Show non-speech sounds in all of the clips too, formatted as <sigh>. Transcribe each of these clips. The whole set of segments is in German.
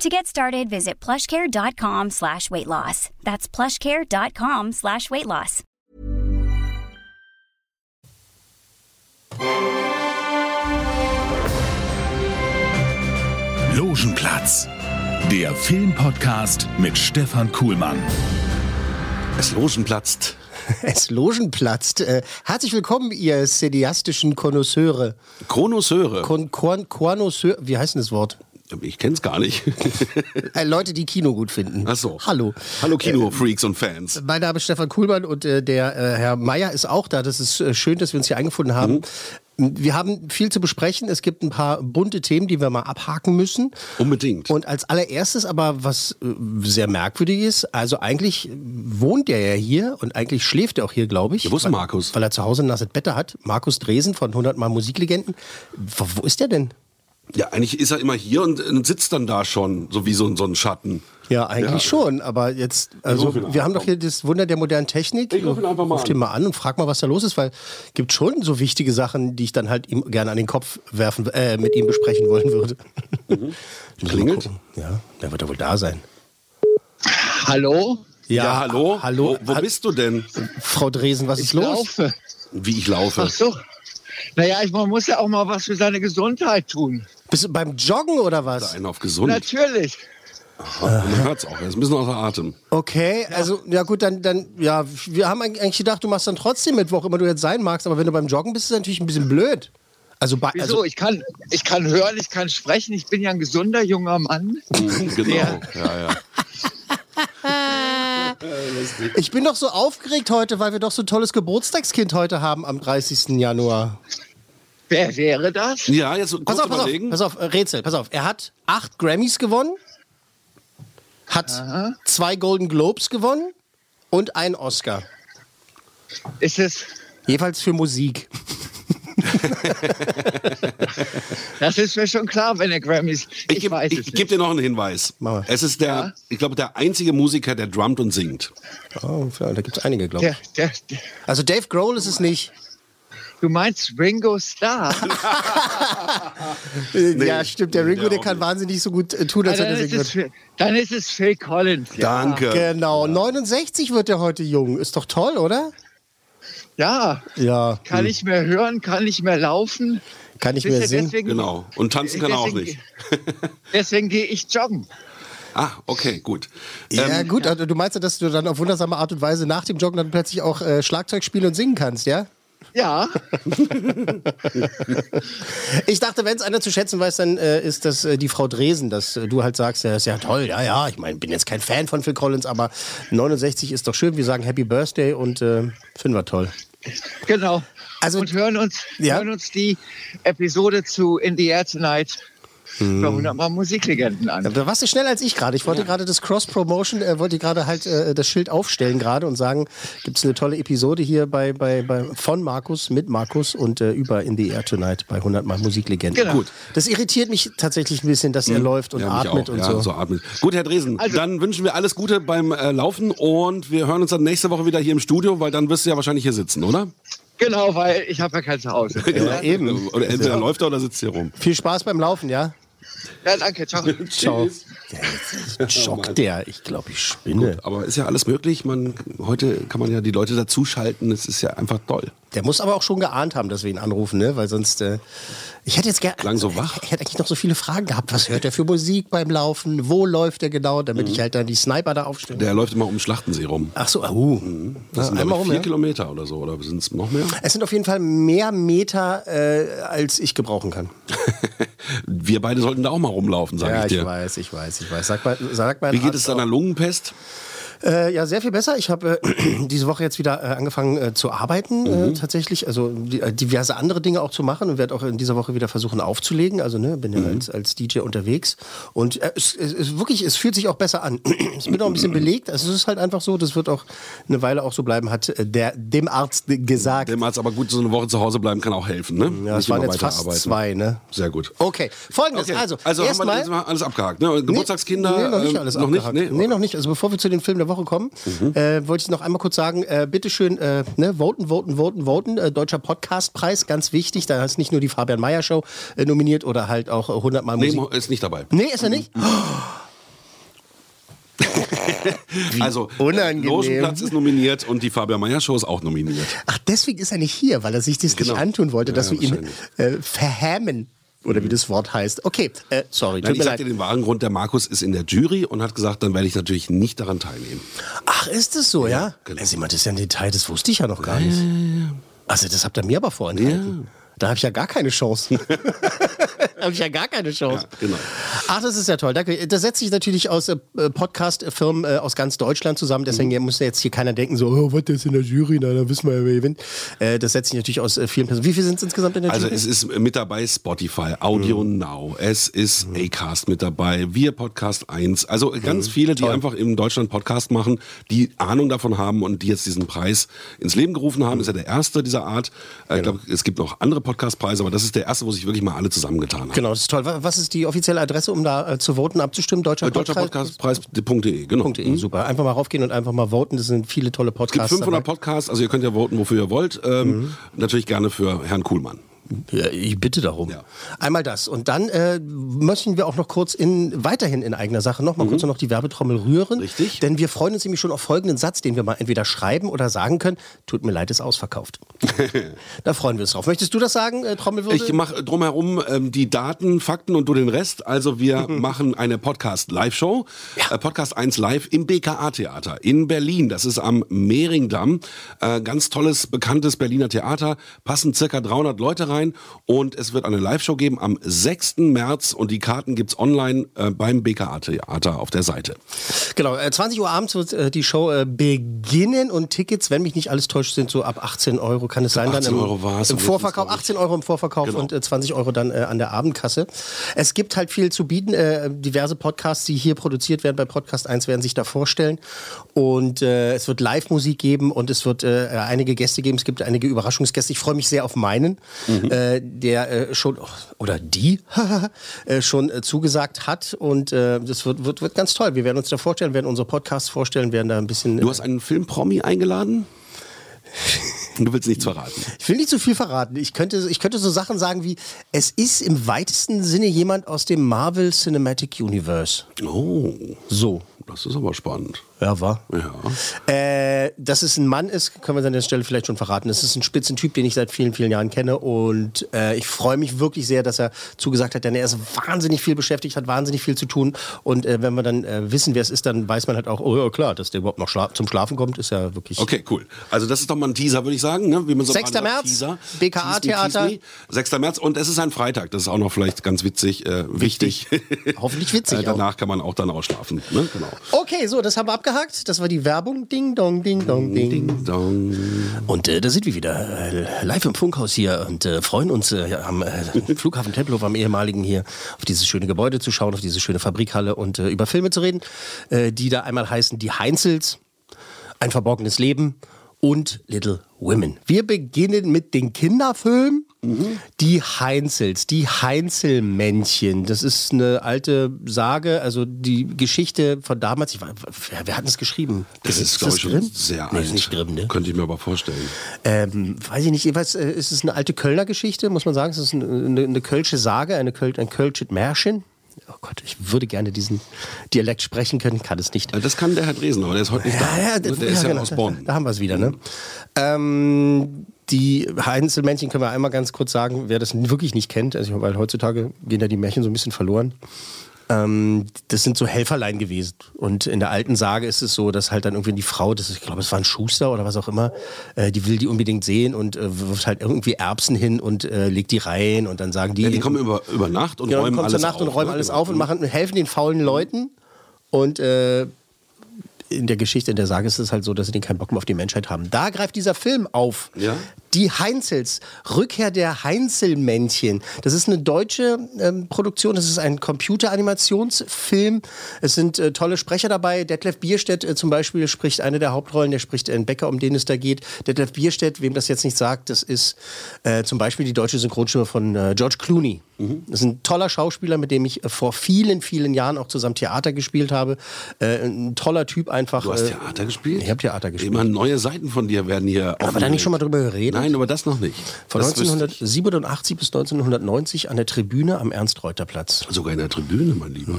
To get started, visit plushcare.com slash weight loss. That's plushcare.com slash weight loss. Logenplatz, der Filmpodcast mit Stefan Kuhlmann. Es Logenplatzt. <laughs> Es Logen platzt. Äh, herzlich willkommen, ihr cineastischen Konnoisseure. Chronoseure. Kon Kon Konnoisseur- Wie heißt denn das Wort? Ich kenn's gar nicht. <laughs> Äh, Leute, die Kino gut finden. Ach so. Hallo. Hallo Kinofreaks und Fans. Mein Name ist Stefan Kuhlmann und äh, der äh, Herr Meier ist auch da. Das ist äh, schön, dass wir uns hier eingefunden haben. Mhm. Wir haben viel zu besprechen. Es gibt ein paar bunte Themen, die wir mal abhaken müssen. Unbedingt. Und als allererstes aber, was äh, sehr merkwürdig ist, also eigentlich wohnt er ja hier und eigentlich schläft er auch hier, glaube ich. Ja, wo ist weil, Markus? Weil er zu Hause ein nasses Bett hat. Markus Dresen von 100 Mal Musiklegenden. Wo, wo ist der denn? Ja, eigentlich ist er immer hier und, und sitzt dann da schon, so wie so, ein- so ein Schatten. Ja, eigentlich Ja. schon, aber jetzt, also ihn an, wir haben doch hier das Wunder der modernen Technik. Ich ruf ihn einfach mal Ruf an. den mal an und frag mal, was da los ist, weil es gibt schon so wichtige Sachen, die ich dann halt ihm gerne an den Kopf werfen, äh, mit ihm besprechen wollen würde. Wir <laughs> Mhm. Klingelt? Ja, der wird ja wohl da sein. Hallo? Ja, hallo? Hallo, Wo, wo Ha- bist du denn? Frau Dresen, was ist Ich los? laufe. Wie ich laufe. Ach so. Naja, ich, man muss ja auch mal was für seine Gesundheit tun. Bist du beim Joggen oder was? Einen auf gesund. Natürlich. Man hört's auch. Er ist ein bisschen außer Atem. Okay, also ja gut, dann, dann, ja, wir haben eigentlich gedacht, du machst dann trotzdem mit, wo auch immer du jetzt sein magst, aber wenn du beim Joggen bist, ist das natürlich ein bisschen blöd. Also, bei, Wieso? also ich, kann, ich kann hören, ich kann sprechen. Ich bin ja ein gesunder junger Mann. <laughs> Genau. Ja. Ja, ja. <laughs> ich bin doch so aufgeregt heute, weil wir doch so ein tolles Geburtstagskind heute haben am 30. Januar. Wer wäre das? Ja, jetzt kurz Pass auf, pass auf, überlegen. pass auf, äh, Rätsel, pass auf. Er hat acht Grammys gewonnen, hat zwei Golden Globes gewonnen und einen Oscar. Ist es, Jeweils für Musik. <laughs> das ist mir schon klar, wenn er Grammys. Ich, Ich gebe geb dir noch einen Hinweis. Mach mal. Es ist der, ich glaube, der einzige Musiker, der drummt und singt. Oh, ja, da gibt es einige, glaube ich. Der, der, der, Also Dave Grohl ist es nicht. Du meinst Ringo Starr? <laughs> ja, stimmt. Der Ringo, der kann nicht. wahnsinnig so gut äh, tun, als dann, er ist singen es, dann ist es Phil Collins. Ja. Danke. Genau, 69 wird er heute jung. Ist doch toll, oder? Ja, Ja, kann nicht mehr hören, kann nicht mehr laufen. kann ich ihr, singen. deswegen, Genau. Und tanzen kann er auch nicht. <laughs> Deswegen gehe ich joggen. Ah, okay, gut. Ja, Ähm, gut, also du meinst ja, dass du dann auf wundersame Art und Weise nach dem Joggen dann plötzlich auch äh, Schlagzeug spielen und singen kannst, ja? Ja, <laughs> Ich dachte, wenn es einer zu schätzen weiß, dann äh, ist das äh, die Frau Dresen, dass äh, du halt sagst, ja, ist ja toll, ja, ja, ich meine, bin jetzt kein Fan von Phil Collins, aber 69 ist doch schön, wir sagen Happy Birthday und äh, finden wir toll. genau. Also- und hören uns, Ja? hören uns die Episode zu In the Air Tonight Hm. bei 100 Mal Musiklegenden an. Da warst du schneller als ich gerade. Ich wollte gerade das Cross-Promotion, äh, wollte gerade halt äh, das Schild aufstellen gerade und sagen, gibt es eine tolle Episode hier bei, bei, bei, von Markus, mit Markus und äh, über In the Air Tonight bei 100 Mal Musiklegenden. Genau. Gut. Das irritiert mich tatsächlich ein bisschen, dass er läuft und ja, atmet und ja, so. so atmet. Gut, Herr Dresen, Also- dann wünschen wir alles Gute beim äh, Laufen und wir hören uns dann nächste Woche wieder hier im Studio, weil dann wirst du ja wahrscheinlich hier sitzen, oder? Genau, weil ich habe ja kein Zuhause. <laughs> Ja, eben. Oder entweder läuft er oder sitzt hier rum. Viel Spaß beim Laufen, ja? Ja, danke, ciao. <laughs> Ciao. Schockt der. Ich glaube, ich spinne. Aber ist ja alles möglich. Man, heute kann man ja die Leute dazuschalten. Es ist ja einfach toll. Der muss aber auch schon geahnt haben, dass wir ihn anrufen, ne? Weil sonst. Äh, ich hätte jetzt gerne. Klang so wach. Ich hätte eigentlich noch so viele Fragen gehabt. Was hört er für Musik beim Laufen? Wo läuft er genau? Damit Mhm. ich halt dann die Sniper da aufstelle. Der läuft immer um Schlachtensee rum. Ach so, uh. Das sind Ja, glaube einmal ich, rum, vier ja. Kilometer oder so. Oder sind es noch mehr? Es sind auf jeden Fall mehr Meter, äh, als ich gebrauchen kann. <laughs> Wir beide sollten da auch mal rumlaufen, sage ja, ich ich dir. weiß, ich weiß, ich weiß. Sag mal, sag mal Wie geht es deiner Lungenpest? Äh, ja, sehr viel besser. Ich habe äh, <clears throat> diese Woche jetzt wieder äh, angefangen äh, zu arbeiten, äh, tatsächlich. Also die, äh, diverse andere Dinge auch zu machen und werde auch in dieser Woche wieder versuchen aufzulegen. Also ne, bin ja als, als DJ unterwegs. Und es, es, es wirklich, es fühlt sich auch besser an. <clears throat> es bin auch ein bisschen belegt. Also es ist halt einfach so, das wird auch eine Weile auch so bleiben, hat der dem Arzt gesagt. Dem Arzt aber gut, so eine Woche zu Hause bleiben kann auch helfen, ne? ja, es waren jetzt fast zwei, ne? Sehr gut. Okay, folgendes. Okay. Also, also haben wir mal alles abgehakt. Ne? Geburtstagskinder. Nee, noch nicht alles noch abgehakt. nicht? Nee. noch nicht. Also bevor wir zu den Filmen Woche kommen, äh, wollte ich noch einmal kurz sagen, äh, bitteschön, äh, ne, voten, voten, voten, voten. Äh, Deutscher Podcastpreis, ganz wichtig. Da ist nicht nur die Fabian Meyer Show äh, nominiert oder halt auch äh, 100 Mal Nee, Musik. Mo- ist nicht dabei. Nee, ist er nicht? <laughs> Also, unangenehm. Logenplatz ist nominiert und die Fabian Meyer Show ist auch nominiert. Ach, deswegen ist er nicht hier, weil er sich das Genau. nicht antun wollte, dass Ja, wir ihn äh, verhämen. Oder wie das Wort heißt. Okay, äh, sorry, Nein, ich mir sag leid. dir den wahren Grund, der Markus ist in der Jury und hat gesagt, dann werde ich natürlich nicht daran teilnehmen. Ach, ist es so, ja? genau. Ja, sieh mal, das ist ja ein Detail, das wusste ich ja noch gar nicht. Also, das habt ihr mir aber vorenthalten. Da habe ich ja gar keine Chance. <laughs> habe ich ja gar keine Chance. Ja, genau. Ach, das ist ja toll. Danke. Das setzt sich natürlich aus äh, Podcast-Firmen äh, aus ganz Deutschland zusammen. Deswegen Mhm. muss ja jetzt hier keiner denken, so, oh, was ist in der Jury? Na, da wissen wir ja, wer gewinnt. Äh, das setzt sich natürlich aus äh, vielen Personen. Wie viele sind es insgesamt in der Also Jury? es ist mit dabei Spotify, Audio Mhm. Now, es ist Acast mit dabei, wir Podcast 1. Also ganz Mhm. viele, die einfach in Deutschland Podcast machen, die Ahnung davon haben und die jetzt diesen Preis ins Leben gerufen haben. Ist ja der erste dieser Art. Äh, Ich glaube, es gibt noch andere Podcastpreise, aber das ist der erste, wo sich wirklich mal alle zusammengetan Genau, das ist toll. Wa- Was ist die offizielle Adresse, um da äh, zu voten, abzustimmen? Deutscher, Äh, Deutscher Podcastpreis.de, genau. Podcast.de. Super. Einfach mal raufgehen und einfach mal voten. Das sind viele tolle Es gibt Podcasts. 500 dabei. Podcasts, also ihr könnt ja voten, wofür ihr wollt. Ähm, Mhm. Natürlich gerne für Herrn Kuhlmann. Ja, ich bitte darum. Ja. Einmal das. Und dann äh, möchten wir auch noch kurz in, weiterhin in eigener Sache noch mal kurz noch die Werbetrommel rühren. Mhm. Richtig. Denn wir freuen uns nämlich schon auf folgenden Satz, den wir mal entweder schreiben oder sagen können. Tut mir leid, ist ausverkauft. <laughs> da freuen wir uns drauf. Möchtest du das sagen, äh, Trommelwirbel? Ich mache drumherum ähm, die Daten, Fakten und du den Rest. Also wir <laughs> machen eine Podcast-Live-Show. Äh, Podcast 1 live im BKA-Theater in Berlin. Das ist am Mehringdamm. Äh, ganz tolles, bekanntes Berliner Theater. Passen circa 300 Leute rein. Und es wird eine Live-Show geben am 6. März. Und die Karten gibt's online äh, beim BKA-Theater auf der Seite. Genau, äh, 20 Uhr abends wird äh, die Show äh, beginnen und Tickets, wenn mich nicht alles täuscht, sind so ab 18 Euro, kann es sein. 18 dann im, Im Vorverkauf, ist, glaub ich- 18 Euro im Vorverkauf Genau. und äh, 20 Euro dann äh, an der Abendkasse. Es gibt halt viel zu bieten. Äh, diverse Podcasts, die hier produziert werden bei Podcast 1, werden sich da vorstellen. Und äh, es wird Live-Musik geben und es wird äh, einige Gäste geben. Es gibt einige Überraschungsgäste. Ich freue mich sehr auf meinen, Mhm. äh, der schon, oder die, <laughs> schon zugesagt hat. Und das wird, wird, wird ganz toll. Wir werden uns da vorstellen, werden unsere Podcasts vorstellen, werden da ein bisschen. Du hast einen Filmpromi eingeladen? <laughs> Du willst nichts verraten. Ich will nicht zu viel verraten. Ich könnte, ich könnte so Sachen sagen wie, es ist im weitesten Sinne jemand aus dem Marvel Cinematic Universe. Oh, So. das ist aber spannend. Ja, war. Ja. Äh, dass es ein Mann ist, können wir an der Stelle vielleicht schon verraten. Es ist ein Spitzentyp, den ich seit vielen, vielen Jahren kenne. Und äh, ich freue mich wirklich sehr, dass er zugesagt hat, denn er ist wahnsinnig viel beschäftigt, hat wahnsinnig viel zu tun. Und äh, wenn wir dann äh, wissen, wer es ist, dann weiß man halt auch, oh ja, klar, dass der überhaupt noch schla zum Schlafen kommt, ist ja wirklich. Okay, cool. Also das ist doch mal ein Teaser, würde ich sagen. Ne? Wie man so 6. sagt, März, Teaser. BKA Tease me, Theater. tease me. 6. März und es ist ein Freitag. Das ist auch noch vielleicht ganz witzig, äh, wichtig. Hoffentlich witzig <laughs> äh, danach kann man auch dann ausschlafen. Ne? Genau. Okay, so, das haben wir abgehakt. Das war die Werbung. Ding, dong, ding, dong, ding. Ding dong. Und äh, da sind wir wieder äh, live im Funkhaus hier und äh, freuen uns äh, am äh, Flughafen Tempelhof, am ehemaligen hier, auf dieses schöne Gebäude zu schauen, auf diese schöne Fabrikhalle und äh, über Filme zu reden, die da einmal heißen Die Heinzels, Ein verborgenes Leben und Little Women. Wir beginnen mit den Kinderfilmen. Die Heinzels, die Heinzelmännchen. Das ist eine alte Sage, also die Geschichte von damals. Ich, war- wer, wer hat das geschrieben? Das ist, glaube ich, schon sehr nee, alt. Ist nicht Grimm, ne? Könnte ich mir aber vorstellen. Ähm, weiß ich nicht, jeweils äh, ist es eine alte Kölner Geschichte, muss man sagen. Es ist eine, eine, eine kölsche Sage, eine Köl ein kölsches Märchen. Oh Gott, ich würde gerne diesen Dialekt sprechen können, kann es nicht. Das kann der Herr Dresen, aber der ist heute nicht da. Ja, ja, der ist ja genau, aus Bonn. Da haben wir es wieder, ne? Ähm, die Einzelmännchen können wir einmal ganz kurz sagen, wer das wirklich nicht kennt, also, weil heutzutage gehen ja die Märchen so ein bisschen verloren. Ähm, das sind so Helferlein gewesen. Und in der alten Sage ist es so, dass halt dann irgendwie die Frau, das ist, ich glaube, es war ein Schuster oder was auch immer, äh, die will die unbedingt sehen und äh, wirft halt irgendwie Erbsen hin und äh, legt die rein und dann sagen die. Ja, die kommen über, über Nacht und Genau, räumen kommen alles zur Nacht auf. und räumen ne? alles Genau. auf und machen, helfen den faulen Leuten. Und äh, in der Geschichte, in der Sage ist es halt so, dass sie den keinen Bock mehr auf die Menschheit haben. Da greift dieser Film auf. Ja? Die Heinzels, Rückkehr der Heinzelmännchen. Das ist eine deutsche ähm, Produktion, das ist ein Computeranimationsfilm. Es sind äh, tolle Sprecher dabei. Detlef Bierstedt äh, zum Beispiel spricht eine der Hauptrollen, der spricht einen Bäcker, um den es da geht. Detlef Bierstedt, wem das jetzt nicht sagt, das ist äh, zum Beispiel die deutsche Synchronstimme von äh, George Clooney. Das ist ein toller Schauspieler, mit dem ich äh, vor vielen, vielen Jahren auch zusammen Theater gespielt habe. Äh, ein toller Typ einfach. Du hast Theater gespielt? Ich habe Theater gespielt. Immer neue Seiten von dir werden hier. Aber da nicht schon mal drüber geredet? Nein, aber das noch nicht. Von Das wüsste 1987 bis 1990 an der Tribüne am Ernst-Reuter-Platz. Sogar in der Tribüne, mein Lieber.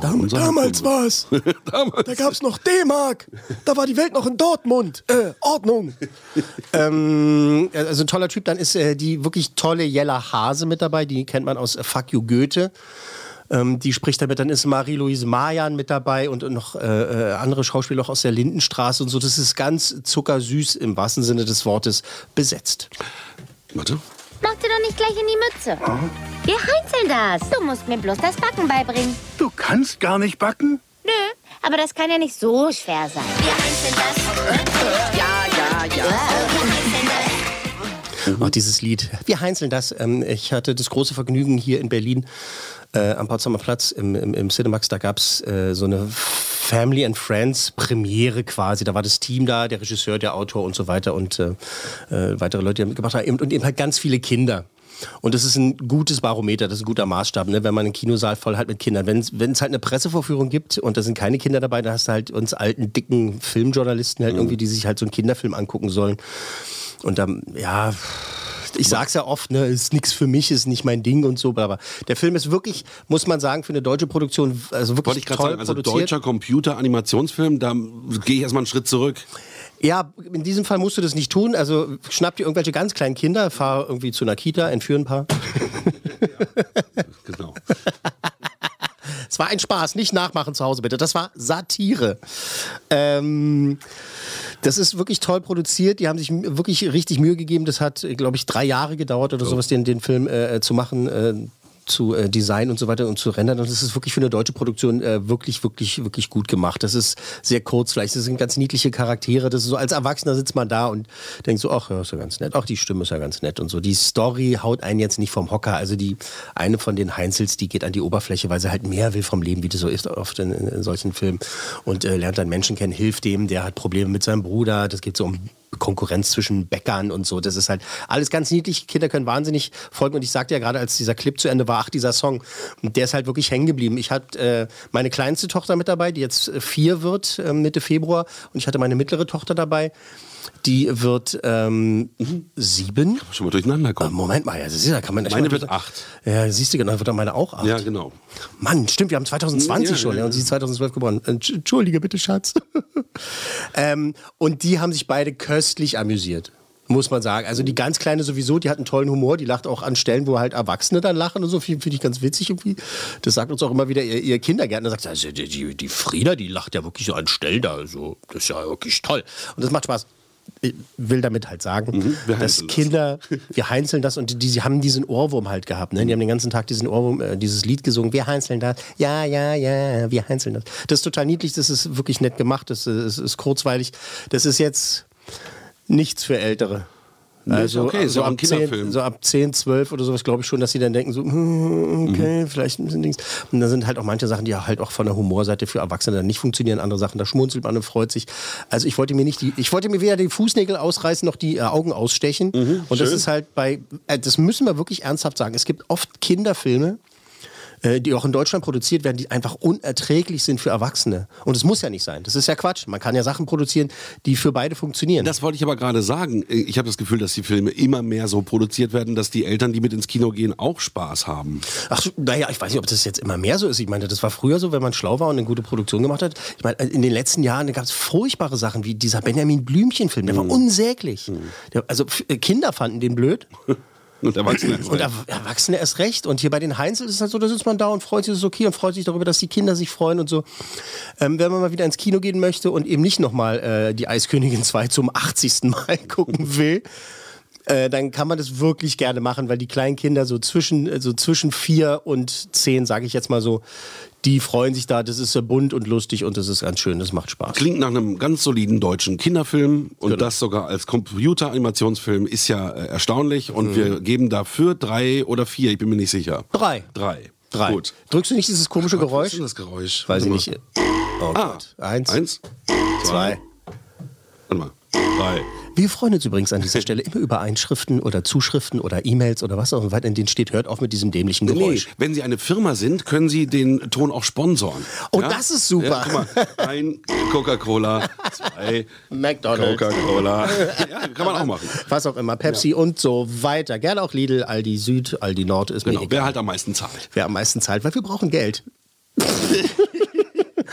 Dam Unser damals Film. war's. <laughs> Da gab's noch D-Mark. Da war die Welt noch in Dortmund. Äh, Ordnung. <laughs> ähm, also ein toller Typ. Dann ist äh, die wirklich tolle Jella Hase mit dabei. Die kennt man aus äh, Fuck You Goethe. Ähm, die spricht damit, dann ist Marie-Louise Mayan mit dabei und, und noch äh, äh, andere Schauspieler auch aus der Lindenstraße und so. Das ist ganz zuckersüß im wahrsten Sinne des Wortes besetzt. Warte. Mach dir doch nicht gleich in die Mütze. Wir heinzeln das. Du musst mir bloß das Backen beibringen. Du kannst gar nicht backen? Nö, aber das kann ja nicht so schwer sein. Wir heinzeln das. <laughs> Ja, ja, ja. Wir heinzeln das. Auch dieses Lied. Wir heinzeln das. Ähm, ich hatte das große Vergnügen hier in Berlin äh, am Potsdamer Platz im, im, im Cinemax. Da gab es äh, so eine Family and Friends Premiere quasi. Da war das Team da, der Regisseur, der Autor und so weiter und äh, äh, weitere Leute, die da mitgemacht haben. Und eben halt ganz viele Kinder. Und das ist ein gutes Barometer, das ist ein guter Maßstab, ne? wenn man einen Kinosaal voll hat mit Kindern. Wenn es halt eine Pressevorführung gibt und da sind keine Kinder dabei, dann hast du halt uns alten, dicken Filmjournalisten halt irgendwie, die sich halt so einen Kinderfilm angucken sollen. Und dann, ja, ich sag's ja oft, ne, ist nichts für mich, ist nicht mein Ding und so, aber der Film ist wirklich, muss man sagen, für eine deutsche Produktion, also wirklich Wollte ich gerade toll sagen, also produziert. deutscher Computer-Animationsfilm, da gehe ich erstmal einen Schritt zurück. Ja, in diesem Fall musst du das nicht tun. Also schnapp dir irgendwelche ganz kleinen Kinder, fahr irgendwie zu einer Kita, entführ ein paar. <laughs> Genau. Es war ein Spaß, nicht nachmachen zu Hause bitte. Das war Satire. Ähm, das ist wirklich toll produziert. Die haben sich wirklich richtig Mühe gegeben. Das hat, glaube ich, drei Jahre gedauert oder sowas, den, den Film äh, zu machen. Äh, zu äh, Design und so weiter und zu rendern. Und das ist wirklich für eine deutsche Produktion äh, wirklich, wirklich, wirklich gut gemacht. Das ist sehr kurz vielleicht. Das sind ganz niedliche Charaktere. Das ist so, als Erwachsener sitzt man da und denkt so, ach, ja, ist ja ganz nett. Auch die Stimme ist ja ganz nett und so. Die Story haut einen jetzt nicht vom Hocker. Also die, eine von den Heinzels, die geht an die Oberfläche, weil sie halt mehr will vom Leben, wie das so ist oft in, in, in solchen Filmen. Und äh, lernt dann Menschen kennen, hilft dem, der hat Probleme mit seinem Bruder. Das geht so um Konkurrenz zwischen Bäckern und so. Das ist halt alles ganz niedlich. Kinder können wahnsinnig folgen. Und ich sagte ja gerade, als dieser Clip zu Ende war, ach, dieser Song, und der ist halt wirklich hängen geblieben. Ich hatte äh, meine kleinste Tochter mit dabei, die jetzt äh, vier wird, äh, Mitte Februar. Und ich hatte meine mittlere Tochter dabei. Die wird ähm, sieben. Schon mal durcheinander kommen. Moment mal, ja, das ist, da kann man Meine wird acht. Ja, siehst du, genau, wird dann meine auch acht. Ja, genau. Mann, stimmt, wir haben 2020 Ja, schon, ja, ja, und sie ist 2012 geboren. Entsch- Entschuldige bitte, Schatz. <laughs> ähm, und die haben sich beide köstlich amüsiert. Muss man sagen. Also die ganz Kleine sowieso, die hat einen tollen Humor, die lacht auch an Stellen, wo halt Erwachsene dann lachen und so, finde find ich ganz witzig irgendwie. Das sagt uns auch immer wieder ihr, ihr Kindergärtner, sagt, also die, die, die Frieda, die lacht ja wirklich so an Stellen da, also, das ist ja wirklich toll. Und das macht Spaß. Ich will damit halt sagen, Mhm, dass heinzeln das. Kinder, wir heinzeln das und die, die haben diesen Ohrwurm halt gehabt. Ne? Die haben den ganzen Tag diesen Ohrwurm, äh, dieses Lied gesungen, wir heinzeln das, ja, ja, ja, wir heinzeln das. Das ist total niedlich, das ist wirklich nett gemacht, das ist, ist kurzweilig. Das ist jetzt nichts für Ältere. Ist okay, so, ein ab 10, Kinderfilm. so ab 10, 12 oder sowas, glaube ich schon, dass sie dann denken, so, hm, okay, vielleicht ein bisschen Dings. Und da sind halt auch manche Sachen, die halt auch von der Humorseite für Erwachsene dann nicht funktionieren. Andere Sachen, da schmunzelt man und freut sich. Also ich wollte mir nicht die, ich wollte mir weder die Fußnägel ausreißen noch die äh, Augen ausstechen. und das schön. ist halt bei, äh, das müssen wir wirklich ernsthaft sagen. Es gibt oft Kinderfilme, die auch in Deutschland produziert werden, die einfach unerträglich sind für Erwachsene. Und es muss ja nicht sein. Das ist ja Quatsch. Man kann ja Sachen produzieren, die für beide funktionieren. Das wollte ich aber gerade sagen. Ich habe das Gefühl, dass die Filme immer mehr so produziert werden, dass die Eltern, die mit ins Kino gehen, auch Spaß haben. Ach, naja, ich weiß nicht, ob das jetzt immer mehr so ist. Ich meine, das war früher so, wenn man schlau war und eine gute Produktion gemacht hat. Ich meine, in den letzten Jahren gab es furchtbare Sachen, wie dieser Benjamin Blümchen-Film. Der war unsäglich. Der, also äh, Kinder fanden den blöd <laughs> Und Erwachsene. und <laughs> Er- Erwachsene erst recht. Und hier bei den Heinzel ist es halt so, da sitzt man da und freut sich, das ist okay und freut sich darüber, dass die Kinder sich freuen und so. Ähm, wenn man mal wieder ins Kino gehen möchte und eben nicht nochmal äh, die Eiskönigin 2 zum 80. Mal <laughs> gucken will, äh, dann kann man das wirklich gerne machen, weil die kleinen Kinder so zwischen, äh, so zwischen vier und zehn, sage ich jetzt mal so, die freuen sich da. Das ist sehr bunt und lustig und das ist ganz schön. Das macht Spaß. Klingt nach einem ganz soliden deutschen Kinderfilm und Genau. das sogar als Computeranimationsfilm ist ja äh, erstaunlich und Mhm. wir geben dafür drei oder vier, ich bin mir nicht sicher. Drei. Drei. Drei. Gut. Drückst du nicht dieses komische Was Geräusch? ist denn das Geräusch? Weiß ich nicht. Oh Ah, Gott. Eins, eins, zwei. warte mal, drei. Wir freuen uns übrigens an dieser <laughs> Stelle immer über Einschriften oder Zuschriften oder E-Mails oder was auch immer, in denen steht, hört auf mit diesem dämlichen Nee, Geräusch. wenn Sie eine Firma sind, können Sie den Ton auch sponsoren. Oh, das ist super. Ja, guck mal, ein Coca-Cola, zwei McDonald's. Coca-Cola. <laughs> Ja, kann man auch machen. Was auch immer, Pepsi und so weiter. Gerne auch Lidl, Aldi Süd, Aldi Nord ist Genau, mir wer egal. halt am meisten zahlt. Wer am meisten zahlt, weil wir brauchen Geld. <laughs>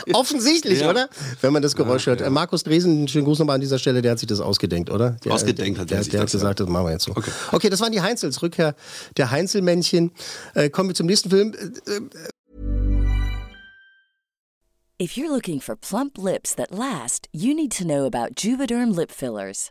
<laughs> Offensichtlich, Ja. oder? Wenn man das Geräusch hört. Äh, Markus Dresen, schönen Gruß nochmal an dieser Stelle, der hat sich das ausgedenkt, oder? Der, Ausgedenkt hat der, er sich der das, hat gesagt, das machen wir jetzt so. Okay. Okay, das waren die Heinzels, Rückkehr der Heinzelmännchen. Äh, kommen wir zum nächsten Film. Äh, If you're looking for plump lips that last, you need to know about Juvederm lip fillers.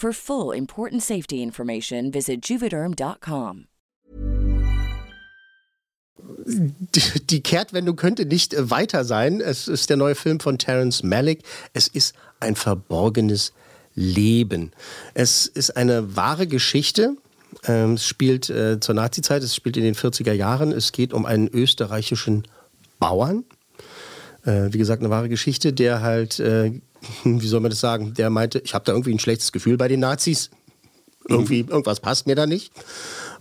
For full important safety information, visit juvederm.com. die, Kehrtwendung könnte nicht äh, weiter sein. Es ist der neue Film von Terence Malick. Es ist ein verborgenes Leben. Es ist eine wahre Geschichte. Ähm, es spielt äh, zur Nazizeit, es spielt in den 40er Jahren. Es geht um einen österreichischen Bauern. Äh, wie gesagt, eine wahre Geschichte, der halt, wie soll man das sagen, der meinte, ich habe da irgendwie ein schlechtes Gefühl bei den Nazis. Irgendwie, irgendwas passt mir da nicht.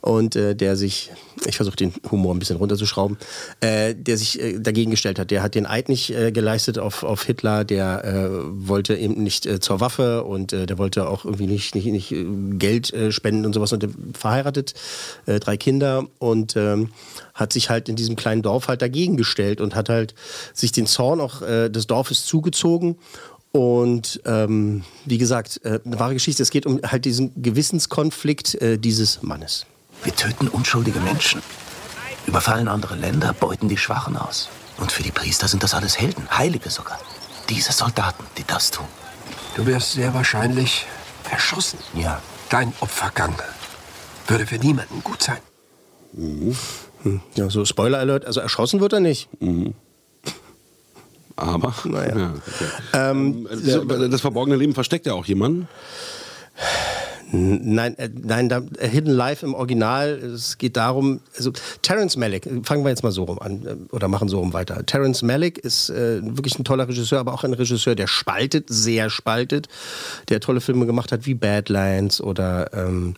Und äh, der sich, ich versuche den Humor ein bisschen runterzuschrauben, äh, der sich äh, dagegen gestellt hat. Der hat den Eid nicht äh, geleistet auf, auf Hitler, der äh, wollte eben nicht äh, zur Waffe und der wollte auch irgendwie nicht, nicht, nicht Geld spenden und sowas. Und der verheiratet, drei Kinder und ähm, hat sich halt in diesem kleinen Dorf halt dagegen gestellt und hat halt sich den Zorn auch des Dorfes zugezogen und ähm, wie gesagt, äh, eine wahre Geschichte. Es geht um halt diesen Gewissenskonflikt äh, dieses Mannes. Wir töten unschuldige Menschen, überfallen andere Länder, beuten die Schwachen aus. Und für die Priester sind das alles Helden, Heilige sogar. Diese Soldaten, die das tun. Du wirst sehr wahrscheinlich erschossen. Ja, Dein Opfergang würde für niemanden gut sein. Hm. Ja, so Spoiler Alert. Also erschossen wird er nicht. Aber, Naja. ja, okay. Ähm, der, das verborgene Leben versteckt ja auch jemanden. Nein, äh, nein, da, äh, Hidden Life im Original, es geht darum, also Terence Malick, fangen wir jetzt mal so rum an äh, oder machen so rum weiter. Terence Malick ist äh, wirklich ein toller Regisseur, aber auch ein Regisseur, der spaltet, sehr spaltet, der tolle Filme gemacht hat wie Badlands oder ähm,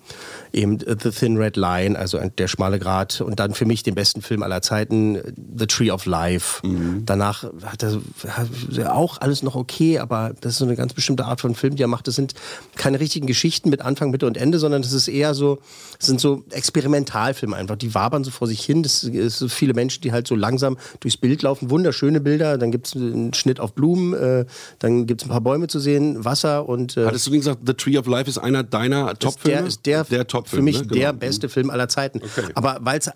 eben The Thin Red Line, also der schmale Grat und dann für mich den besten Film aller Zeiten, äh, The Tree of Life. Danach hat er, hat er auch alles noch okay, aber das ist so eine ganz bestimmte Art von Film, die er macht. Das sind keine richtigen Geschichten mit Anfang, Mitte und Ende, sondern das ist eher so, sind so Experimentalfilme einfach. Die wabern so vor sich hin. Das ist so viele Menschen, die halt so langsam durchs Bild laufen. Wunderschöne Bilder. Dann gibt es einen Schnitt auf Blumen. Äh, dann gibt es ein paar Bäume zu sehen, Wasser und. Äh, Hattest du gesagt, The Tree of Life ist einer deiner Top-Filme? der ist der, der Top für mich ne? der Genau. beste Film aller Zeiten. Okay. Aber weil's,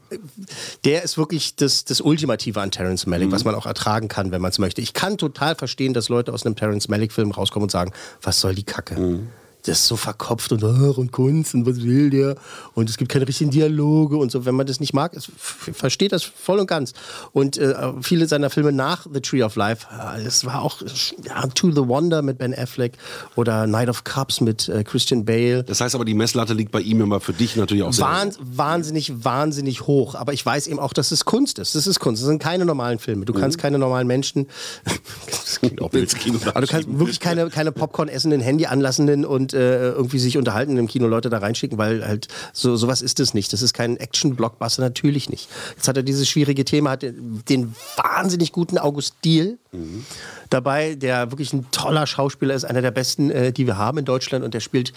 der ist wirklich das, das Ultimative an Terence Malick, Mhm. was man auch ertragen kann, wenn man es möchte. Ich kann total verstehen, dass Leute aus einem Terence Malick Film rauskommen und sagen, was soll die Kacke? Mhm. Das ist so verkopft und, und Kunst und was will der? Und es gibt keine richtigen Dialoge und so. Wenn man das nicht mag, es versteht das voll und ganz. Und äh, viele seiner Filme nach The Tree of Life, es war auch ja, To the Wonder mit Ben Affleck oder Night of Cups mit äh, Christian Bale. Das heißt aber, die Messlatte liegt bei ihm immer für dich natürlich auch sehr Wahn, Wahnsinnig, wahnsinnig hoch. Aber ich weiß eben auch, dass es Kunst ist. Das ist Kunst. Das sind keine normalen Filme. Du mhm. kannst keine normalen Menschen. <laughs> das klingt auch <laughs> aber du kannst wirklich keine, keine Popcorn essenden, Handy anlassenden und äh, irgendwie sich unterhalten im Kino Leute da reinschicken, weil halt so sowas ist es nicht. Das ist kein Action-Blockbuster, natürlich nicht. Jetzt hat er dieses schwierige Thema, hat den wahnsinnig guten August Diel mhm. dabei, der wirklich ein toller Schauspieler ist, einer der besten, äh, die wir haben in Deutschland und der spielt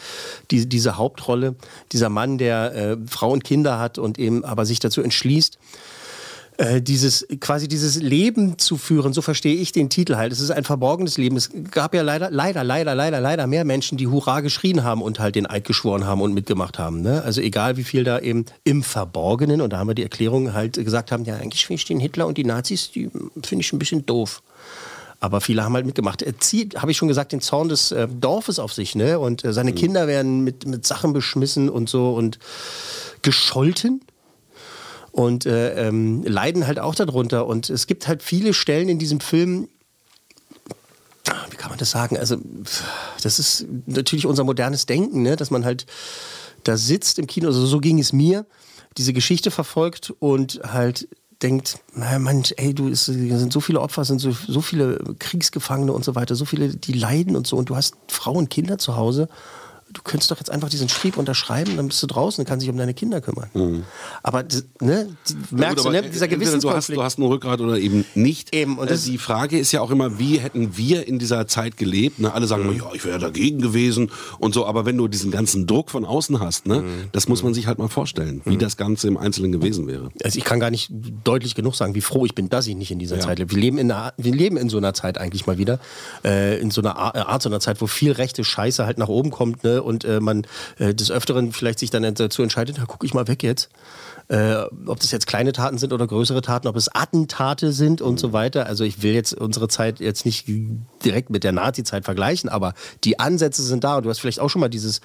die, diese Hauptrolle, dieser Mann, der äh, Frau und Kinder hat und eben aber sich dazu entschließt, äh, dieses quasi dieses Leben zu führen, so verstehe ich den Titel halt. Es ist ein verborgenes Leben. Es gab ja leider, leider, leider, leider, leider mehr Menschen, die Hurra geschrien haben und halt den Eid geschworen haben und mitgemacht haben. Ne? Also egal wie viel da eben im Verborgenen, und da haben wir die Erklärung halt gesagt haben, ja eigentlich finde ich den Hitler und die Nazis, die finde ich ein bisschen doof. Aber viele haben halt mitgemacht. Er zieht, habe ich schon gesagt, den Zorn des äh, Dorfes auf sich, ne? Und äh, seine mhm. Kinder werden mit, mit Sachen beschmissen und so und gescholten und äh, ähm, leiden halt auch darunter. Und es gibt halt viele Stellen in diesem Film, wie kann man das sagen? Also, das ist natürlich unser modernes Denken, ne? dass man halt da sitzt im Kino, also so ging es mir, diese Geschichte verfolgt und halt denkt, naja, Mensch, ey, du, es sind so viele Opfer, es sind so, so viele Kriegsgefangene und so weiter, so viele, die leiden und so und du hast Frauen, Kinder zu Hause du könntest doch jetzt einfach diesen Schrieb unterschreiben, dann bist du draußen und kannst dich um deine Kinder kümmern. Mhm. Aber ne, merkst gut, du, ne, dieser Gewissenskonflikt. Du hast, du hast ein Rückgrat oder eben nicht. Eben, und äh, die Frage ist ja auch immer, wie hätten wir in dieser Zeit gelebt? Ne? Alle sagen mhm. ja, ich wäre dagegen gewesen und so, aber wenn du diesen ganzen Druck von außen hast, ne, mhm. das muss man sich halt mal vorstellen, wie mhm. das Ganze im Einzelnen gewesen wäre. Also ich kann gar nicht deutlich genug sagen, wie froh ich bin, dass ich nicht in dieser ja. Zeit lebe. Wir leben in, einer, wir leben in so einer Zeit eigentlich mal wieder, äh, in so einer Art, so einer Zeit, wo viel rechte Scheiße halt nach oben kommt ne, und äh, man äh, des Öfteren vielleicht sich dann dazu entscheidet, da gucke ich mal weg jetzt. Äh, ob das jetzt kleine Taten sind oder größere Taten, ob es Attentate sind und so weiter. Also ich will jetzt unsere Zeit jetzt nicht direkt mit der Nazi-Zeit vergleichen, aber die Ansätze sind da. Und du hast vielleicht auch schon mal dieses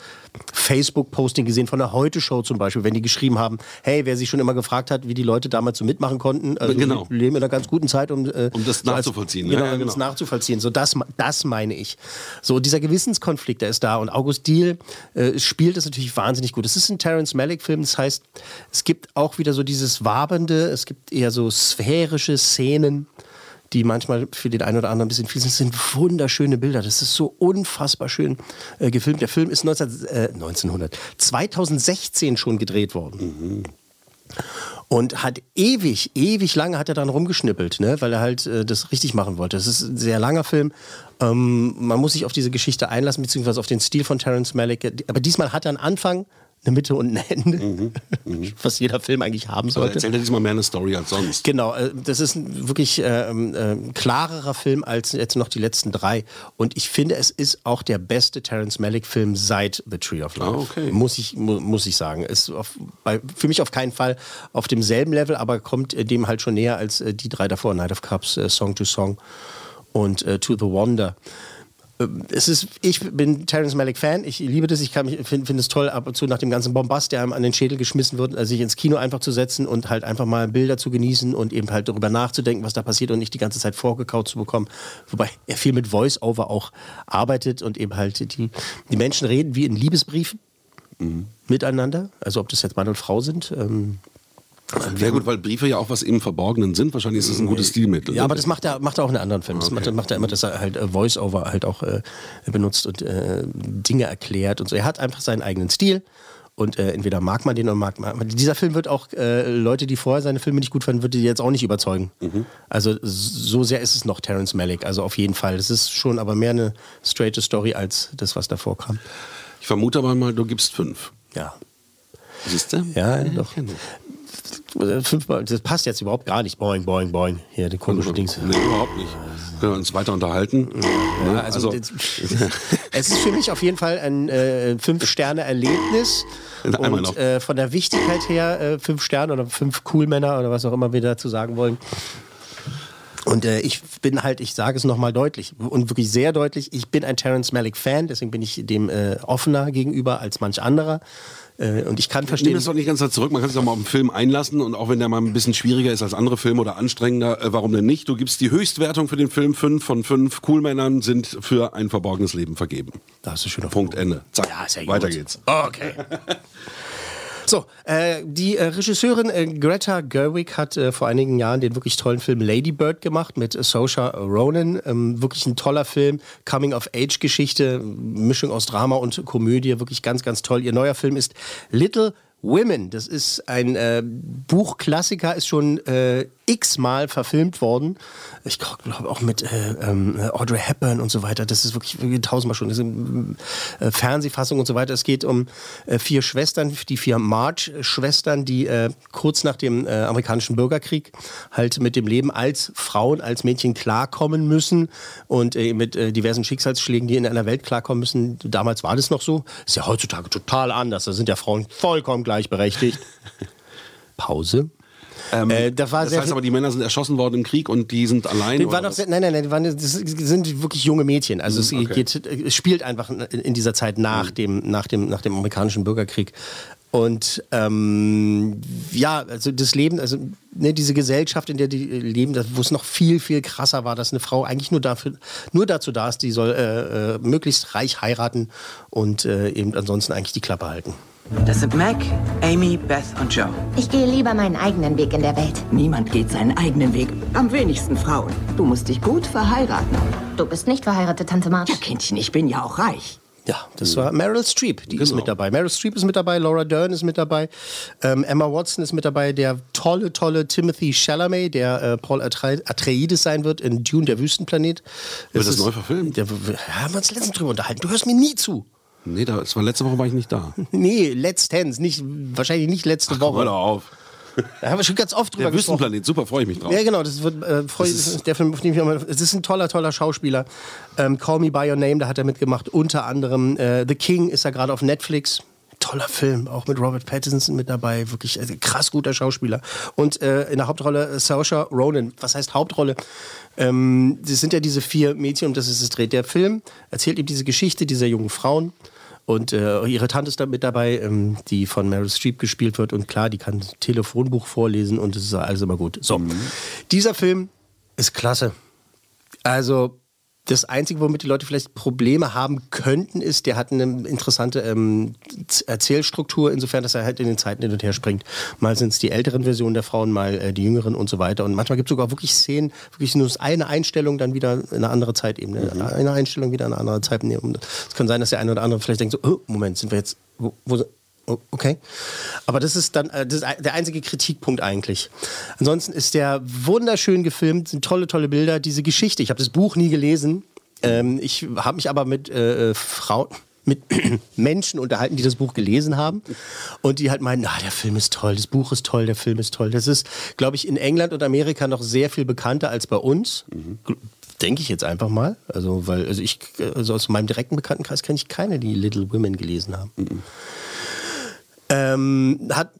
Facebook-Posting gesehen von der Heute-Show zum Beispiel, wenn die geschrieben haben, hey, wer sich schon immer gefragt hat, wie die Leute damals so mitmachen konnten, also genau. wir leben in einer ganz guten Zeit, um, äh, um das nachzuvollziehen. So als, genau, ja, genau. das nachzuvollziehen. So das, das meine ich. So dieser Gewissenskonflikt, der ist da. Und August Diehl äh, spielt das natürlich wahnsinnig gut. Es ist ein Terence Malick-Film, das heißt, es gibt auch wieder so dieses Wabende, es gibt eher so sphärische Szenen, die manchmal für den einen oder anderen ein bisschen viel sind. Das sind wunderschöne Bilder. Das ist so unfassbar schön äh, gefilmt. Der Film ist 19, äh, 1900, 2016 schon gedreht worden. Mhm. Und hat ewig, ewig lange hat er dann rumgeschnippelt, ne? weil er halt äh, das richtig machen wollte. Das ist ein sehr langer Film. Ähm, man muss sich auf diese Geschichte einlassen, beziehungsweise auf den Stil von Terence Malick. Aber diesmal hat er einen Anfang, eine Mitte und ein Ende, mhm, mhm. <laughs> was jeder Film eigentlich haben sollte. Aber erzählt er diesmal mehr eine Story als sonst. Genau, äh, das ist ein wirklich äh, äh, klarerer Film als jetzt noch die letzten drei. Und ich finde, es ist auch der beste Terence Malick-Film seit The Tree of Life. Ah, okay. Muss ich, mu muss ich sagen. Ist auf, bei, für mich auf keinen Fall auf demselben Level, aber kommt äh, dem halt schon näher als äh, die drei davor, Night of Cups, Song to Song und To the Wonder es ist, ich bin Terence Malick Fan, ich liebe das, ich finde find es toll, ab und zu nach dem ganzen Bombast, der einem an den Schädel geschmissen wird, also sich ins Kino einfach zu setzen und halt einfach mal Bilder zu genießen und eben halt darüber nachzudenken, was da passiert und nicht die ganze Zeit vorgekaut zu bekommen. Wobei er viel mit Voice-Over auch arbeitet und eben halt die, die Menschen reden wie in Liebesbriefen mhm. miteinander, also ob das jetzt Mann und Frau sind. Ähm, sehr gut, weil Briefe ja auch was im Verborgenen sind. Wahrscheinlich ist es ein gutes Stilmittel. Ja, aber das macht er, macht er auch in anderen Filmen. Das okay. macht, macht, er immer, dass er halt äh, Voice-Over halt auch äh, benutzt und äh, Dinge erklärt und so. Er hat einfach seinen eigenen Stil. Und äh, entweder mag man den oder mag man. Dieser Film wird auch äh, Leute, die vorher seine Filme nicht gut fanden, würde die jetzt auch nicht überzeugen. Mhm. Also so sehr ist es noch Terence Malick. Also auf jeden Fall. Das ist schon aber mehr eine straight Story als das, was davor kam. Ich vermute aber mal, du gibst fünf. Ja. Siehst du? Ja, ja doch fünfmal, das passt jetzt überhaupt gar nicht. Boing, boing, boing. Hier, die komische Dings. Nee, überhaupt nicht. Können wir uns weiter unterhalten? Ja, also, also <laughs> es ist für mich auf jeden Fall ein äh, Fünf-Sterne-Erlebnis. Und äh, von der Wichtigkeit her äh, fünf Sterne oder fünf Coolmänner oder was auch immer wir dazu sagen wollen. Und äh, ich bin halt, ich sage es nochmal deutlich und wirklich sehr deutlich, ich bin ein Terence Malick Fan, deswegen bin ich dem äh, offener gegenüber als manch anderer. Äh, und ich kann verstehen. Nimm es doch nicht ganz zurück, man kann sich doch mal auf einen Film einlassen und auch wenn der mal ein bisschen schwieriger ist als andere Filme oder anstrengender, äh, warum denn nicht? Du gibst die Höchstwertung für den Film, fünf von fünf Coolmännern sind für ein verborgenes Leben vergeben. Da ist ein schöner Punkt, Ende. Zack, ja weiter gut. geht's. Okay. <laughs> So, äh, die äh, Regisseurin äh, Greta Gerwig hat äh, vor einigen Jahren den wirklich tollen Film Lady Bird gemacht mit Saoirse Ronan. Ähm, wirklich ein toller Film, Coming-of-Age-Geschichte, Mischung aus Drama und Komödie, wirklich ganz, ganz toll. Ihr neuer Film ist Little Women. Das ist ein äh, Buchklassiker, ist schon äh, x-mal verfilmt worden. Ich glaube auch mit äh, ähm, Audrey Hepburn und so weiter. Das ist wirklich, wirklich tausendmal schon. Das sind äh, Fernsehfassung und so weiter. Es geht um äh, vier Schwestern, die vier March-Schwestern, die äh, kurz nach dem äh, amerikanischen Bürgerkrieg halt mit dem Leben als Frauen, als Mädchen klarkommen müssen und äh, mit äh, diversen Schicksalsschlägen, die in einer Welt klarkommen müssen. Damals war das noch so. Ist ja heutzutage total anders. Da sind ja Frauen vollkommen gleichberechtigt. <laughs> Pause. Ähm, Äh, da war das heißt aber, die Männer sind erschossen worden im Krieg und die sind allein. Die waren was? sehr, nein, nein, nein, die waren, das sind wirklich junge Mädchen. Also es, okay. geht, es spielt einfach in, dieser Zeit nach, dem, nach, dem, nach dem amerikanischen Bürgerkrieg. Und ähm, ja, also das Leben, also ne, diese Gesellschaft, in der die leben, wo es noch viel, viel krasser war, dass eine Frau eigentlich nur, dafür, nur dazu da ist, die soll äh, äh, möglichst reich heiraten und äh, eben ansonsten eigentlich die Klappe halten. Das sind Mac, Amy, Beth und Joe. Ich gehe lieber meinen eigenen Weg in der Welt. Niemand geht seinen eigenen Weg. Am wenigsten Frauen. Du musst dich gut verheiraten. Du bist nicht verheiratet, Tante March. Ja, Kindchen, ich bin ja auch reich. Ja, das war Meryl Streep, die ist mit dabei. Meryl Streep ist mit dabei, Laura Dern ist mit dabei, ähm, Emma Watson ist mit dabei, der tolle, tolle Timothy Chalamet, der äh, Paul Atre Atreides sein wird in Dune, der Wüstenplanet. Wird das ist- neu verfilmt? Der, wir haben uns letztens drüber unterhalten. Du hörst mir nie zu. Nee, da, das war letzte Woche war ich nicht da. <laughs> Nee, letztens, nicht, wahrscheinlich nicht letzte Hör Woche. doch auf. Da haben wir schon ganz oft drüber Der gesprochen. Wüstenplanet, super, freue ich mich drauf. Ja, genau, das wird äh, freu, Das ist- der Film, auf den ich mich auch mal- Es ist ein toller, toller Schauspieler. Ähm, Call Me By Your Name, da hat er mitgemacht. Unter anderem äh, The King ist er gerade auf Netflix. Toller Film, auch mit Robert Pattinson mit dabei. Wirklich äh, krass guter Schauspieler. Und äh, in der Hauptrolle äh, Saoirse Ronan. Was heißt Hauptrolle? Ähm, das sind ja diese vier Mädchen, um das es dreht. Der Film erzählt eben diese Geschichte dieser jungen Frauen. Und äh, ihre Tante ist da mit dabei, ähm, die von Meryl Streep gespielt wird. Und klar, die kann das Telefonbuch vorlesen und es ist alles immer gut. So, dieser Film ist klasse. Also das Einzige, womit die Leute vielleicht Probleme haben könnten, ist, der hat eine interessante ähm, Erzählstruktur, insofern, dass er halt in den Zeiten hin und her springt. Mal sind es die älteren Versionen der Frauen, mal äh, die jüngeren und so weiter. Und manchmal gibt es sogar wirklich Szenen, wirklich nur eine Einstellung, dann wieder in eine andere Zeitebene. Eine Einstellung wieder in eine andere Zeitebene. Es kann sein, dass der eine oder andere vielleicht denkt so, oh, Moment, sind wir jetzt, wo, wo, Okay. Aber das ist dann äh, das ist der einzige Kritikpunkt eigentlich. Ansonsten ist der wunderschön gefilmt, sind tolle, tolle Bilder. Diese Geschichte, ich habe das Buch nie gelesen. Ähm, ich habe mich aber mit äh, Frauen, mit <clears throat> Menschen unterhalten, die das Buch gelesen haben und die halt meinen, ah, der Film ist toll, das Buch ist toll, der Film ist toll. Das ist, glaube ich, in England und Amerika noch sehr viel bekannter als bei uns. Denke ich jetzt einfach mal. Also, weil, also ich, also aus meinem direkten Bekanntenkreis kenne ich keine, die Little Women gelesen haben. Ähm, hat,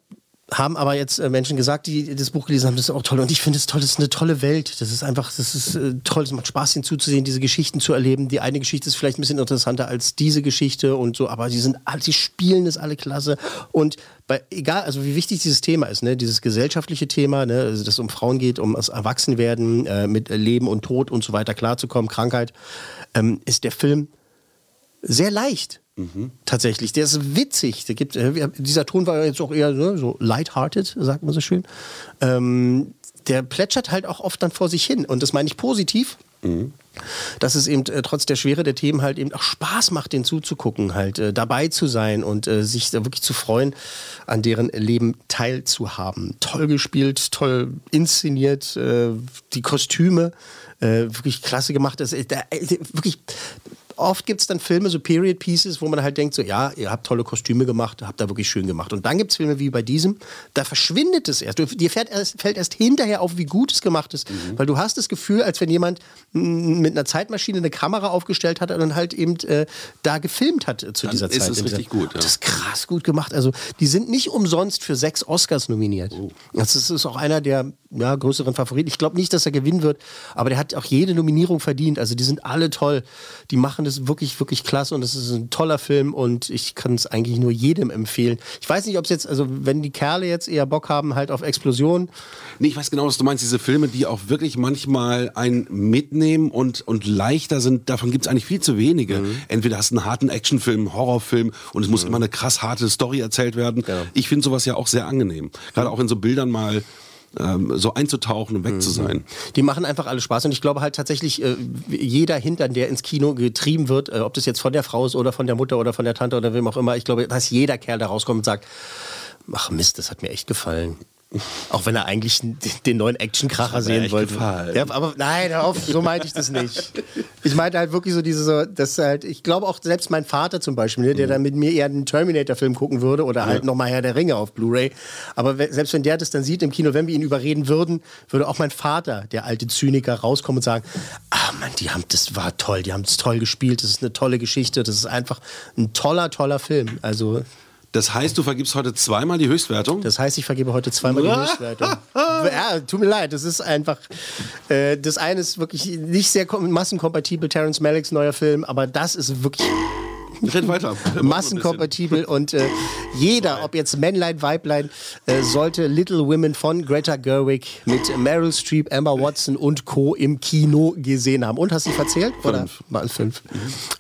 haben aber jetzt äh, Menschen gesagt, die das Buch gelesen haben, das ist auch toll. Und ich finde es toll, das ist eine tolle Welt. Das ist einfach, das ist äh, toll, es macht Spaß, ihnen zuzusehen, diese Geschichten zu erleben. Die eine Geschichte ist vielleicht ein bisschen interessanter als diese Geschichte und so, aber sie sind sie spielen das alle klasse. Und bei, egal, also wie wichtig dieses Thema ist, ne, dieses gesellschaftliche Thema, ne, also dass es um Frauen geht, um das Erwachsenwerden, äh, mit Leben und Tod und so weiter klarzukommen, Krankheit, ähm, ist der Film sehr leicht. Tatsächlich, der ist witzig. Der gibt, äh, dieser Ton war jetzt auch eher so, so lighthearted, sagt man so schön. Ähm, der plätschert halt auch oft dann vor sich hin. Und das meine ich positiv. Dass es eben äh, trotz der Schwere der Themen halt eben auch Spaß macht, den zuzugucken, halt äh, dabei zu sein und äh, sich da wirklich zu freuen, an deren Leben teilzuhaben. Toll gespielt, toll inszeniert, äh, die Kostüme äh, wirklich klasse gemacht. Das, da, wirklich oft gibt es dann Filme, so Period Pieces, wo man halt denkt, so ja, ihr habt tolle Kostüme gemacht, habt da wirklich schön gemacht. Und dann gibt es Filme wie bei diesem, da verschwindet es erst. Du, dir fällt erst, fällt erst hinterher auf, wie gut es gemacht ist. Weil du hast das Gefühl, als wenn jemand mit einer Zeitmaschine eine Kamera aufgestellt hat und dann halt eben äh, da gefilmt hat äh, zu Dann dieser ist Zeit. In dieser- richtig gut, ja. Das ist krass gut gemacht. Also die sind nicht umsonst für sechs Oscars nominiert. Oh. Das ist, ist auch einer der ja, größeren Favoriten. Ich glaube nicht, dass er gewinnen wird, aber der hat auch jede Nominierung verdient. Also die sind alle toll. Die machen das wirklich, wirklich klasse und es ist ein toller Film und ich kann es eigentlich nur jedem empfehlen. Ich weiß nicht, ob es jetzt, also wenn die Kerle jetzt eher Bock haben, halt auf Explosion. Nee, ich weiß genau, was du meinst. Diese Filme, die auch wirklich manchmal einen mitnehmen und, und leichter sind, davon gibt es eigentlich viel zu wenige. Mhm. Entweder hast du einen harten Actionfilm, einen Horrorfilm und es muss immer eine krass harte Story erzählt werden. Ich finde sowas ja auch sehr angenehm. Gerade auch in so Bildern mal ähm, so einzutauchen und weg zu sein. Die machen einfach alle Spaß und ich glaube halt tatsächlich, äh, jeder Hintern, der ins Kino getrieben wird, äh, ob das jetzt von der Frau ist oder von der Mutter oder von der Tante oder wem auch immer, ich glaube, dass jeder Kerl da rauskommt und sagt, ach Mist, das hat mir echt gefallen. Auch wenn er eigentlich den neuen Actionkracher sehen wollte. gefallen. Ja, aber nein, hör auf, so meinte ich das nicht. <laughs> Ich meinte halt wirklich so diese, so, dass halt, ich glaube auch selbst mein Vater zum Beispiel, ne, der dann mit mir eher einen Terminator-Film gucken würde oder halt Ja. nochmal Herr der Ringe auf Blu-ray. Aber selbst wenn der das dann sieht im Kino, wenn wir ihn überreden würden, würde auch mein Vater, der alte Zyniker, rauskommen und sagen, ah Mann, die haben, das war toll, die haben es toll gespielt, das ist eine tolle Geschichte, das ist einfach ein toller, toller Film. Also Das heißt, du vergibst heute zweimal die Höchstwertung? Das heißt, ich vergebe heute zweimal die Höchstwertung. ja, tut mir leid, das ist einfach. Äh, das eine ist wirklich nicht sehr kom- massenkompatibel, Terence Malicks neuer Film, aber das ist wirklich. Red weiter. Massenkompatibel und äh, jeder, ob jetzt Männlein, Weiblein, äh, sollte Little Women von Greta Gerwig mit Meryl Streep, Emma Watson und Co. im Kino gesehen haben. Und hast du verzählt? Oder? Mal fünf.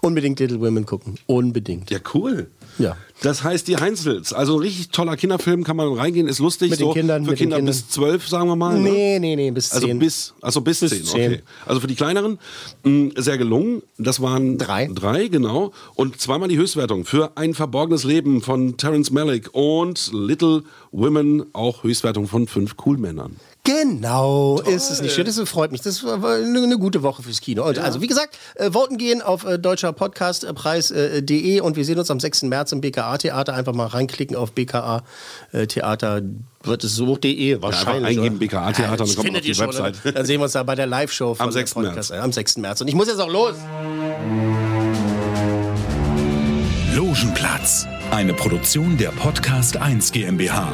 Unbedingt Little Women gucken. Unbedingt. Ja, cool. Ja. Das heißt, die Heinzels, also ein richtig toller Kinderfilm, kann man reingehen, ist lustig. Mit den so Kindern, Für den Kinder bis zwölf, sagen wir mal. ne? Nee, nee, nee, bis Also zehn. bis, also bis, Bis zehn, zehn. okay. Also für die kleineren mh, sehr gelungen. Das waren Drei. Drei, genau. Und zweimal die Höchstwertung für ein verborgenes Leben von Terence Malick und Little Women auch Höchstwertung von fünf Coolmännern. Genau, ist es nicht schön. Das freut mich. Das war eine, eine gute Woche fürs Kino. Und Also wie gesagt, äh, voten gehen auf äh, deutscherpodcastpreis.de und wir sehen uns am 6. März im BKA-Theater. Einfach mal reinklicken auf BKA-Theater. Wird es so.de wahrscheinlich. eingeben, oder? BKA-Theater, dann das kommt auf die ihr schon, Website. oder? Dann sehen wir uns da bei der Live-Show Am 6. der Podcast, äh, am 6. März. Und ich muss jetzt auch los. Logenplatz, eine Produktion der Podcast 1 GmbH.